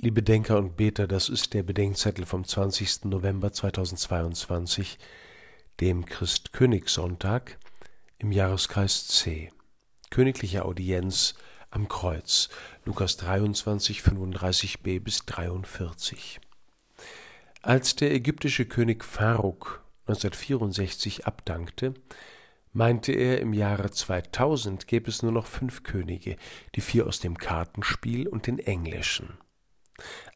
Liebe Denker und Beter, das ist der Bedenkzettel vom 20. November 2022, dem Christkönigssonntag im Jahreskreis C. Königliche Audienz am Kreuz, Lukas 23, 35b bis 43. Als der ägyptische König Pharuk 1964 abdankte, meinte er, im Jahre 2000 gäbe es nur noch fünf Könige, die vier aus dem Kartenspiel und den englischen.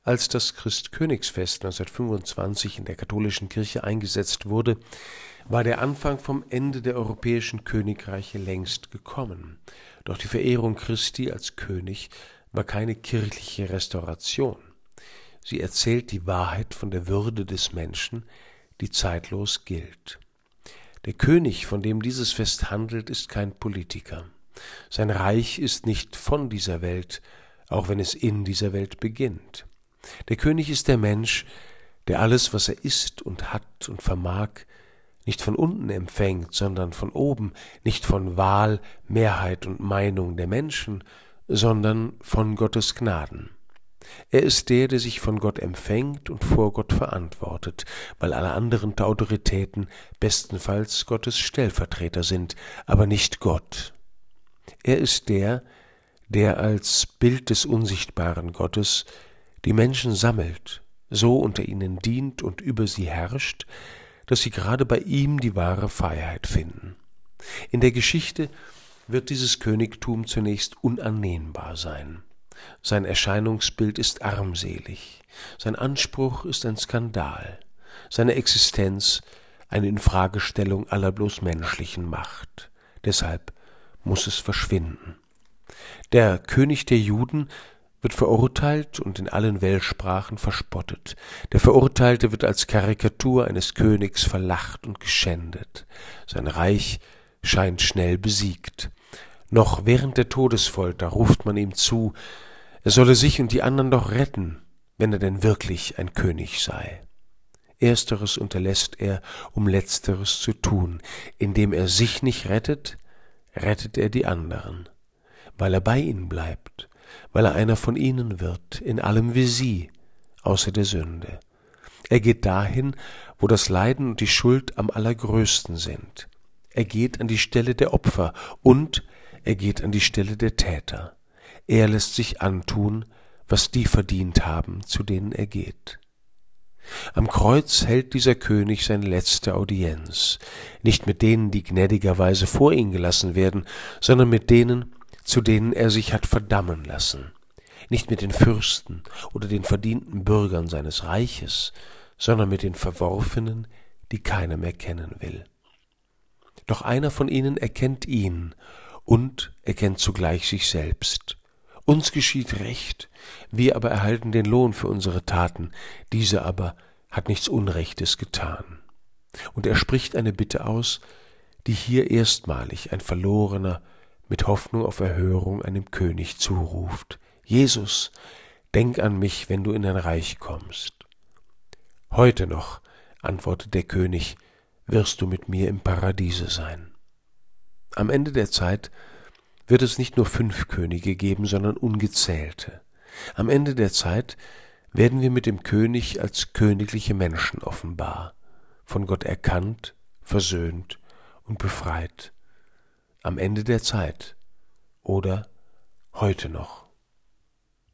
Als das Christkönigsfest 1925 in der katholischen Kirche eingesetzt wurde, war der Anfang vom Ende der europäischen Königreiche längst gekommen. Doch die Verehrung Christi als König war keine kirchliche Restauration. Sie erzählt die Wahrheit von der Würde des Menschen, die zeitlos gilt. Der König, von dem dieses Fest handelt, ist kein Politiker. Sein Reich ist nicht von dieser Welt, auch wenn es in dieser Welt beginnt. Der König ist der Mensch, der alles, was er ist und hat und vermag, nicht von unten empfängt, sondern von oben, nicht von Wahl, Mehrheit und Meinung der Menschen, sondern von Gottes Gnaden. Er ist der, der sich von Gott empfängt und vor Gott verantwortet, weil alle anderen Autoritäten bestenfalls Gottes Stellvertreter sind, aber nicht Gott. Er ist der, der als Bild des unsichtbaren Gottes die Menschen sammelt, so unter ihnen dient und über sie herrscht, dass sie gerade bei ihm die wahre Freiheit finden. In der Geschichte wird dieses Königtum zunächst unannehmbar sein. Sein Erscheinungsbild ist armselig, sein Anspruch ist ein Skandal, seine Existenz eine Infragestellung aller bloß menschlichen Macht. Deshalb muss es verschwinden. Der König der Juden wird verurteilt und in allen Weltsprachen verspottet. Der Verurteilte wird als Karikatur eines Königs verlacht und geschändet. Sein Reich scheint schnell besiegt. Noch während der Todesfolter ruft man ihm zu, er solle sich und die anderen doch retten, wenn er denn wirklich ein König sei. Ersteres unterlässt er, um letzteres zu tun. Indem er sich nicht rettet, rettet er die anderen weil er bei ihnen bleibt, weil er einer von ihnen wird, in allem wie sie, außer der Sünde. Er geht dahin, wo das Leiden und die Schuld am allergrößten sind. Er geht an die Stelle der Opfer und er geht an die Stelle der Täter. Er lässt sich antun, was die verdient haben, zu denen er geht. Am Kreuz hält dieser König seine letzte Audienz, nicht mit denen, die gnädigerweise vor ihn gelassen werden, sondern mit denen, zu denen er sich hat verdammen lassen, nicht mit den Fürsten oder den verdienten Bürgern seines Reiches, sondern mit den Verworfenen, die keiner mehr kennen will. Doch einer von ihnen erkennt ihn und erkennt zugleich sich selbst. Uns geschieht Recht, wir aber erhalten den Lohn für unsere Taten, diese aber hat nichts Unrechtes getan. Und er spricht eine Bitte aus, die hier erstmalig ein Verlorener mit Hoffnung auf Erhörung einem König zuruft. Jesus, denk an mich, wenn du in dein Reich kommst. Heute noch, antwortet der König, wirst du mit mir im Paradiese sein. Am Ende der Zeit wird es nicht nur fünf Könige geben, sondern ungezählte. Am Ende der Zeit werden wir mit dem König als königliche Menschen offenbar, von Gott erkannt, versöhnt und befreit am Ende der Zeit oder heute noch.